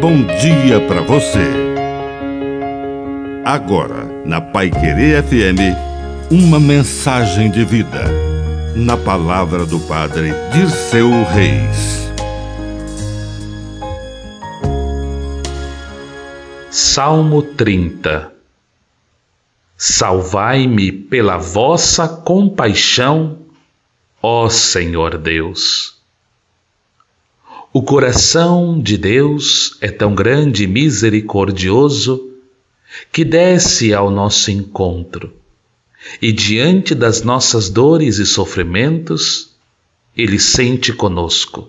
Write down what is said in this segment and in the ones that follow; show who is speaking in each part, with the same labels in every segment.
Speaker 1: bom dia para você. Agora, na Pai Querer FM, uma mensagem de vida. Na palavra do Padre Dirceu Reis.
Speaker 2: Salmo 30 Salvai-me pela vossa compaixão, ó Senhor Deus. O coração de Deus é tão grande e misericordioso que desce ao nosso encontro. E, diante das nossas dores e sofrimentos, Ele sente conosco,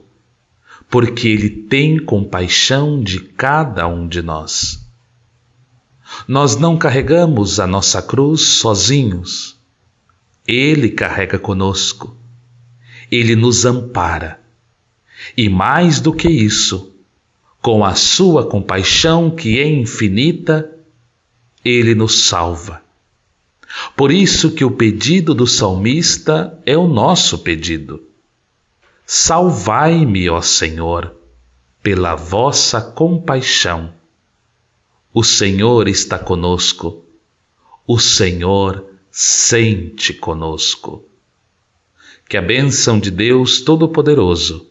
Speaker 2: porque Ele tem compaixão de cada um de nós. Nós não carregamos a nossa cruz sozinhos, Ele carrega conosco, Ele nos ampara e mais do que isso, com a sua compaixão que é infinita, ele nos salva. Por isso que o pedido do salmista é o nosso pedido. Salvai-me, ó Senhor, pela vossa compaixão. O Senhor está conosco. O Senhor sente conosco. Que a bênção de Deus Todo-Poderoso